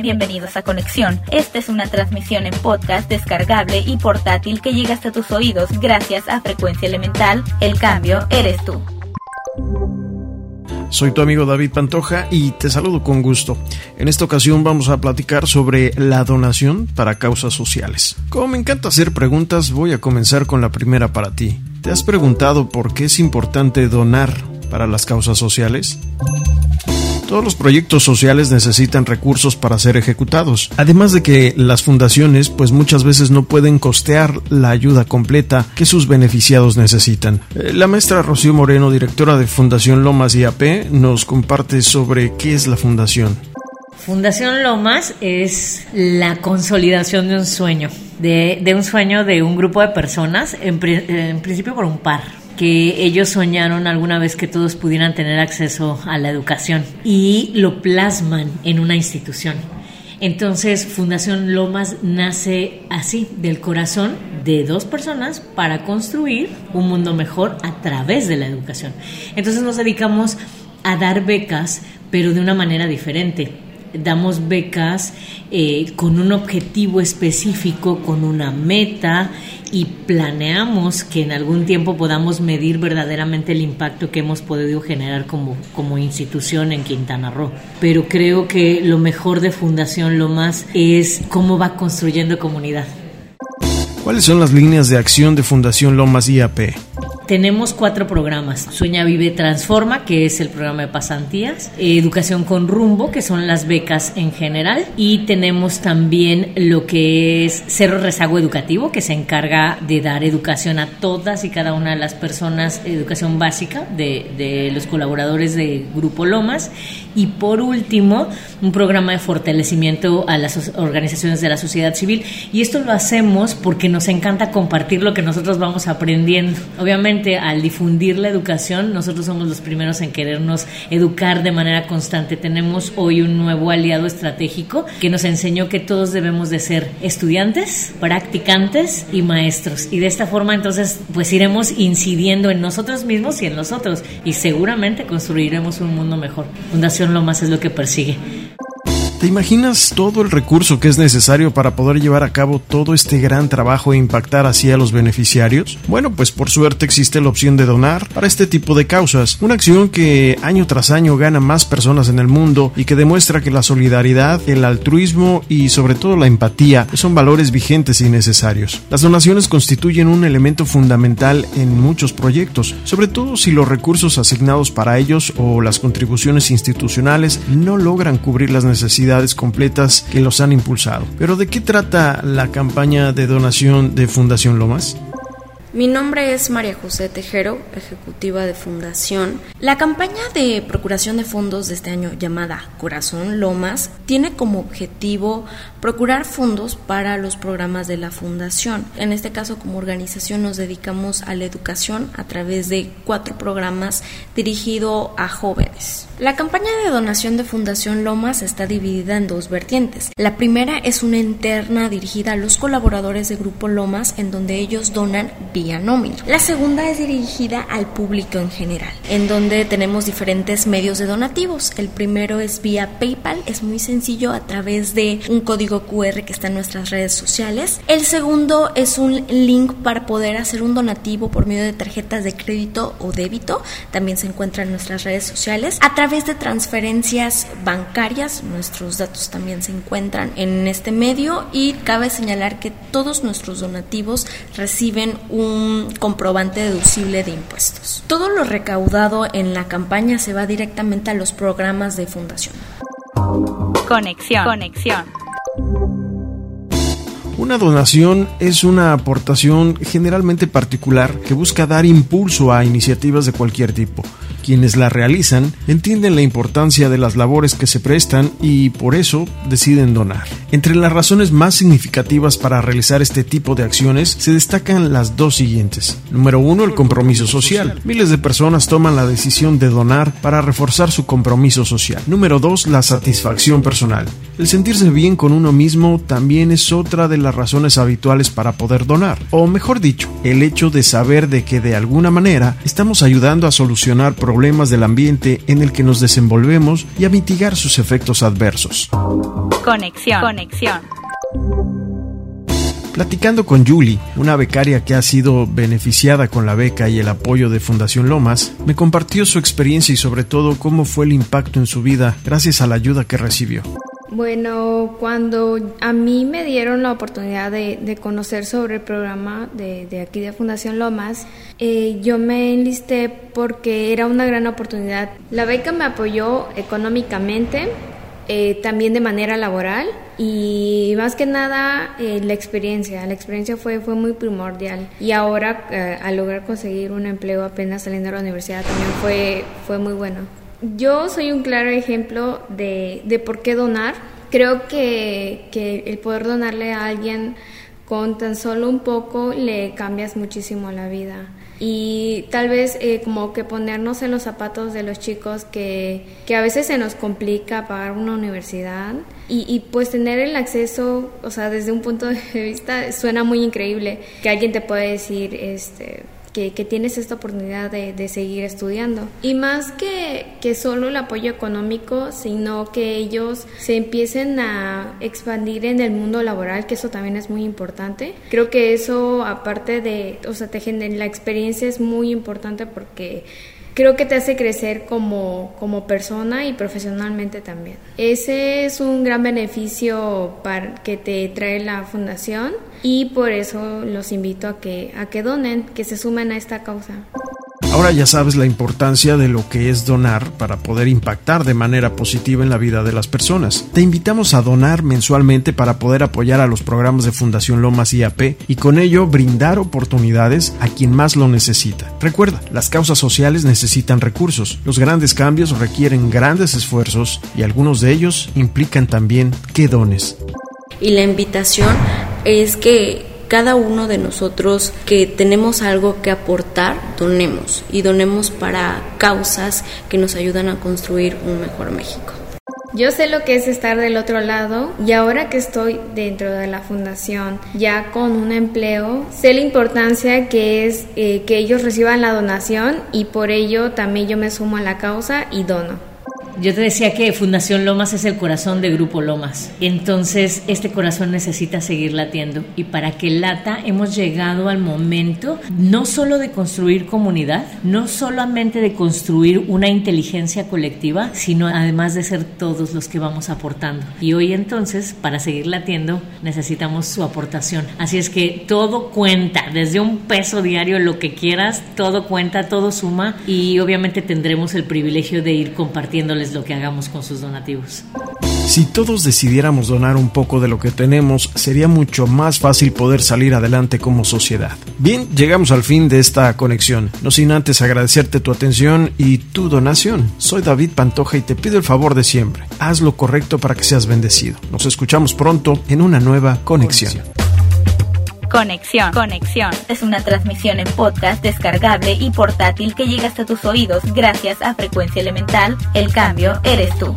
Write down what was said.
Bienvenidos a Conexión. Esta es una transmisión en podcast descargable y portátil que llega hasta tus oídos gracias a Frecuencia Elemental. El cambio eres tú. Soy tu amigo David Pantoja y te saludo con gusto. En esta ocasión vamos a platicar sobre la donación para causas sociales. Como me encanta hacer preguntas, voy a comenzar con la primera para ti. ¿Te has preguntado por qué es importante donar para las causas sociales? Todos los proyectos sociales necesitan recursos para ser ejecutados. Además de que las fundaciones pues muchas veces no pueden costear la ayuda completa que sus beneficiados necesitan. Eh, la maestra Rocío Moreno, directora de Fundación Lomas IAP, nos comparte sobre qué es la fundación. Fundación Lomas es la consolidación de un sueño, de, un sueño de un grupo de personas, en principio por un par ellos soñaron alguna vez que todos pudieran tener acceso a la educación y lo plasman en una institución. Entonces, Fundación Lomas nace así, del corazón de dos personas para construir un mundo mejor a través de la educación. Entonces nos dedicamos a dar becas, pero de una manera diferente damos becas eh, con un objetivo específico, con una meta y planeamos que en algún tiempo podamos medir verdaderamente el impacto que hemos podido generar como, como institución en Quintana Roo. Pero creo que lo mejor de Fundación Lomas es cómo va construyendo comunidad. ¿Cuáles son las líneas de acción de Fundación Lomas IAP? Tenemos cuatro programas. Sueña, Vive, Transforma, que es el programa de pasantías. Educación con rumbo, que son las becas en general. Y tenemos también lo que es Cerro Rezago Educativo, que se encarga de dar educación a todas y cada una de las personas, educación básica de, los colaboradores de Grupo Lomas. Y por último, un programa de fortalecimiento a las organizaciones de la sociedad civil. Y esto lo hacemos porque nos encanta compartir lo que nosotros vamos aprendiendo. Obviamente, al difundir la educación, nosotros somos los primeros en querernos educar de manera constante. Tenemos hoy un nuevo aliado estratégico que nos enseñó que todos debemos de ser estudiantes, practicantes y maestros. Y de esta forma entonces pues iremos incidiendo en nosotros mismos y en nosotros y seguramente construiremos un mundo mejor. Fundación Lomas es lo que persigue. ¿Te imaginas todo el recurso que es necesario para poder llevar a cabo todo este gran trabajo e impactar así a los beneficiarios? Bueno, pues por suerte existe la opción de donar para este tipo de causas, una acción que año tras año gana más personas en el mundo y que demuestra que la solidaridad, el altruismo y sobre todo la empatía son valores vigentes y necesarios. Las donaciones constituyen un elemento fundamental en muchos proyectos, sobre todo si los recursos asignados para ellos o las contribuciones institucionales no logran cubrir las necesidades completas que los han impulsado. Pero ¿de qué trata la campaña de donación de Fundación Lomas? Mi nombre es María José Tejero, ejecutiva de Fundación. La campaña de procuración de fondos de este año llamada Corazón Lomas tiene como objetivo procurar fondos para los programas de la Fundación. En este caso, como organización nos dedicamos a la educación a través de cuatro programas dirigidos a jóvenes. La campaña de donación de Fundación Lomas está dividida en dos vertientes. La primera es una interna dirigida a los colaboradores de Grupo Lomas en donde ellos donan La segunda es dirigida al público en general, en donde tenemos diferentes medios de donativos. El primero es vía PayPal, es muy sencillo a través de un código QR que está en nuestras redes sociales. El segundo es un link para poder hacer un donativo por medio de tarjetas de crédito o débito, también se encuentra en nuestras redes sociales. A través de transferencias bancarias, nuestros datos también se encuentran en este medio y cabe señalar que todos nuestros donativos reciben un comprobante deducible de impuestos. Todo lo recaudado en la campaña se va directamente a los programas de fundación. Conexión. Conexión. Una donación es una aportación generalmente particular que busca dar impulso a iniciativas de cualquier tipo. Quienes la realizan entienden la importancia de las labores que se prestan y por eso deciden donar. Entre las razones más significativas para realizar este tipo de acciones se destacan las dos siguientes. Número uno, el compromiso social. Miles de personas toman la decisión de donar para reforzar su compromiso social. Número dos, la satisfacción personal. El sentirse bien con uno mismo también es otra de las razones habituales para poder donar. O mejor dicho, el hecho de saber de que de alguna manera estamos ayudando a solucionar problemas del ambiente en el que nos desenvolvemos y a mitigar sus efectos adversos. Conexión. Platicando con Julie, una becaria que ha sido beneficiada con la beca y el apoyo de Fundación Lomas, me compartió su experiencia y sobre todo cómo fue el impacto en su vida gracias a la ayuda que recibió. Bueno, cuando a mí me dieron la oportunidad de, conocer sobre el programa de, aquí de Fundación Lomas, eh, yo me enlisté porque era una gran oportunidad. La beca me apoyó económicamente, eh, también de manera laboral y más que nada eh, la experiencia. La experiencia fue, fue muy primordial y ahora al lograr conseguir un empleo apenas saliendo de la universidad también fue, fue muy bueno. Yo soy un claro ejemplo de, de por qué donar. Creo que, que, el poder donarle a alguien con tan solo un poco le cambias muchísimo la vida. Y tal vez eh, como que ponernos en los zapatos de los chicos que, que, a veces se nos complica pagar una universidad y, y, pues tener el acceso, o sea, desde un punto de vista suena muy increíble que alguien te puede decir, este, que, tienes esta oportunidad de, seguir estudiando. Y más que, solo el apoyo económico, sino que ellos se empiecen a expandir en el mundo laboral, que eso también es muy importante. Creo que eso, aparte de, o sea, te la experiencia es muy importante porque creo que te hace crecer como, como persona y profesionalmente también. Ese es un gran beneficio para, que te trae la fundación y por eso los invito a que, a que donen, que se sumen a esta causa. Ahora ya sabes la importancia de lo que es donar para poder impactar de manera positiva en la vida de las personas. Te invitamos a donar mensualmente para poder apoyar a los programas de Fundación Lomas IAP y con ello brindar oportunidades a quien más lo necesita. Recuerda, las causas sociales necesitan recursos, los grandes cambios requieren grandes esfuerzos y algunos de ellos implican también que dones. Y la invitación es que cada uno de nosotros que tenemos algo que aportar, donemos y donemos para causas que nos ayudan a construir un mejor México. Yo sé lo que es estar del otro lado y ahora que estoy dentro de la fundación ya con un empleo, sé la importancia que es eh, que ellos reciban la donación y por ello también yo me sumo a la causa y dono. Yo te decía que Fundación Lomas es el corazón de Grupo Lomas. Entonces, este corazón necesita seguir latiendo. Y para que lata, hemos llegado al momento no solo de construir comunidad, no solamente de construir una inteligencia colectiva, sino además de ser todos los que vamos aportando. Y hoy entonces, para seguir latiendo, necesitamos su aportación. Así es que todo cuenta, desde un peso diario, lo que quieras, todo cuenta, todo suma. Y obviamente tendremos el privilegio de ir compartiéndole lo que hagamos con sus donativos. Si todos decidiéramos donar un poco de lo que tenemos, sería mucho más fácil poder salir adelante como sociedad. Bien, llegamos al fin de esta conexión. No sin antes agradecerte tu atención y tu donación. Soy David Pantoja y te pido el favor de siempre. Haz lo correcto para que seas bendecido. Nos escuchamos pronto en una nueva conexión. Conexión. Conexión es una transmisión en podcast descargable y portátil que llega hasta tus oídos gracias a Frecuencia Elemental. El cambio eres tú.